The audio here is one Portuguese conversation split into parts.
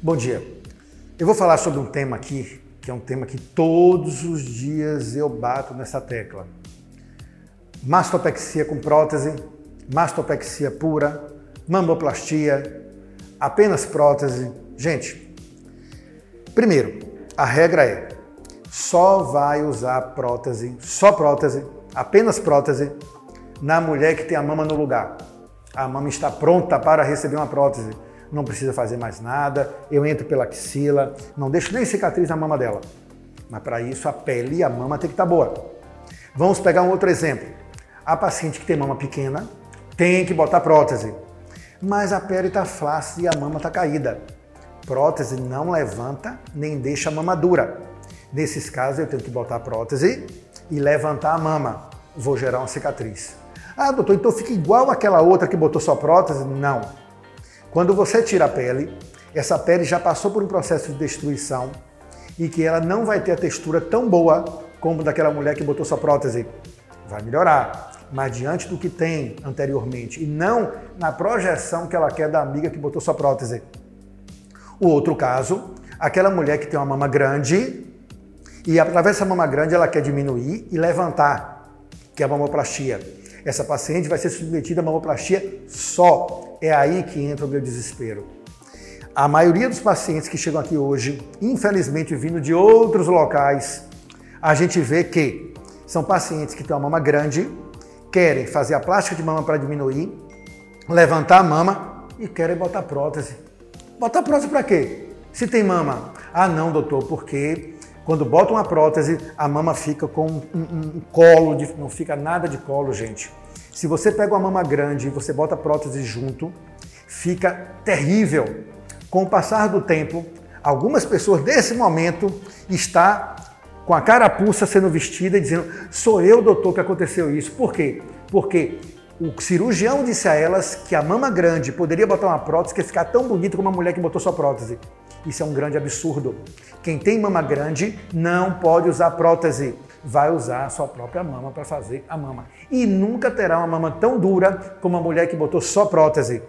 Bom dia. Eu vou falar sobre um tema aqui, que é um tema que todos os dias eu bato nessa tecla. Mastopexia com prótese, mastopexia pura, mamoplastia, apenas prótese. Gente, primeiro, a regra é só vai usar prótese, só prótese, apenas prótese, na mulher que tem a mama no lugar. A mama está pronta para receber uma prótese. Não precisa fazer mais nada. Eu entro pela axila, não deixo nem cicatriz na mama dela. Mas para isso a pele e a mama tem que estar tá boa. Vamos pegar um outro exemplo. A paciente que tem mama pequena tem que botar prótese, mas a pele está flácida e a mama está caída. Prótese não levanta nem deixa a mama dura. Nesses casos eu tenho que botar prótese e levantar a mama. Vou gerar uma cicatriz. Ah, doutor, então fica igual aquela outra que botou só prótese? Não. Quando você tira a pele, essa pele já passou por um processo de destruição e que ela não vai ter a textura tão boa como daquela mulher que botou sua prótese. Vai melhorar, mas diante do que tem anteriormente e não na projeção que ela quer da amiga que botou sua prótese. O outro caso, aquela mulher que tem uma mama grande e através dessa mama grande ela quer diminuir e levantar, que é a mamoplastia. Essa paciente vai ser submetida a mamoplastia só. É aí que entra o meu desespero. A maioria dos pacientes que chegam aqui hoje, infelizmente vindo de outros locais, a gente vê que são pacientes que têm uma mama grande, querem fazer a plástica de mama para diminuir, levantar a mama e querem botar prótese. Botar prótese para quê? Se tem mama. Ah, não, doutor, porque quando bota uma prótese, a mama fica com um, um, um colo, de, não fica nada de colo, gente. Se você pega uma mama grande e você bota a prótese junto, fica terrível. Com o passar do tempo, algumas pessoas nesse momento está com a carapuça sendo vestida e dizendo: "Sou eu, doutor, que aconteceu isso". Por quê? Porque o cirurgião disse a elas que a mama grande poderia botar uma prótese que ia ficar tão bonita como uma mulher que botou sua prótese. Isso é um grande absurdo. Quem tem mama grande não pode usar prótese. Vai usar a sua própria mama para fazer a mama. E nunca terá uma mama tão dura como a mulher que botou só prótese.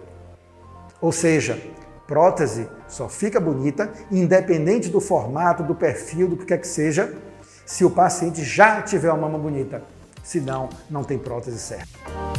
Ou seja, prótese só fica bonita, independente do formato, do perfil, do que quer que seja, se o paciente já tiver uma mama bonita. Senão, não tem prótese certa.